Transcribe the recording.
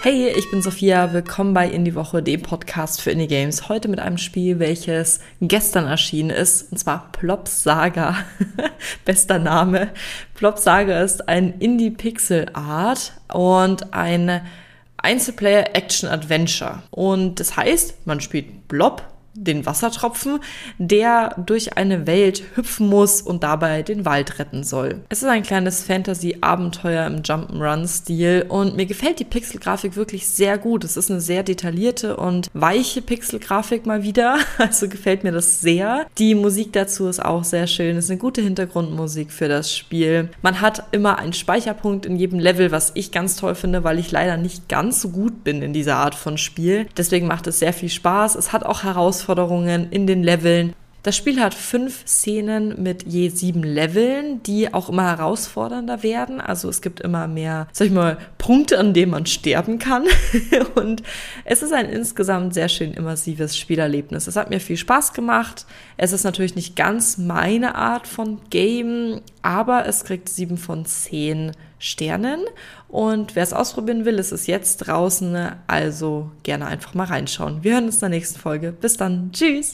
Hey, ich bin Sophia, willkommen bei Indie Woche, dem Podcast für Indie Games. Heute mit einem Spiel, welches gestern erschienen ist, und zwar Plop Saga. Bester Name. Plop Saga ist ein Indie Pixel Art und ein Einzelplayer Action Adventure. Und das heißt, man spielt Blob, den Wassertropfen, der durch eine Welt hüpfen muss und dabei den Wald retten soll. Es ist ein kleines Fantasy-Abenteuer im Jump'n'Run-Stil und mir gefällt die Pixelgrafik wirklich sehr gut. Es ist eine sehr detaillierte und weiche Pixelgrafik mal wieder, also gefällt mir das sehr. Die Musik dazu ist auch sehr schön, es ist eine gute Hintergrundmusik für das Spiel. Man hat immer einen Speicherpunkt in jedem Level, was ich ganz toll finde, weil ich leider nicht ganz so gut bin in dieser Art von Spiel. Deswegen macht es sehr viel Spaß. Es hat auch Herausforderungen Herausforderungen in den Leveln. Das Spiel hat fünf Szenen mit je sieben Leveln, die auch immer herausfordernder werden. Also es gibt immer mehr, sag ich mal, Punkte, an denen man sterben kann. Und es ist ein insgesamt sehr schön immersives Spielerlebnis. Es hat mir viel Spaß gemacht. Es ist natürlich nicht ganz meine Art von Game, aber es kriegt sieben von zehn Sternen. Und wer es ausprobieren will, ist es jetzt draußen. Also gerne einfach mal reinschauen. Wir hören uns in der nächsten Folge. Bis dann. Tschüss.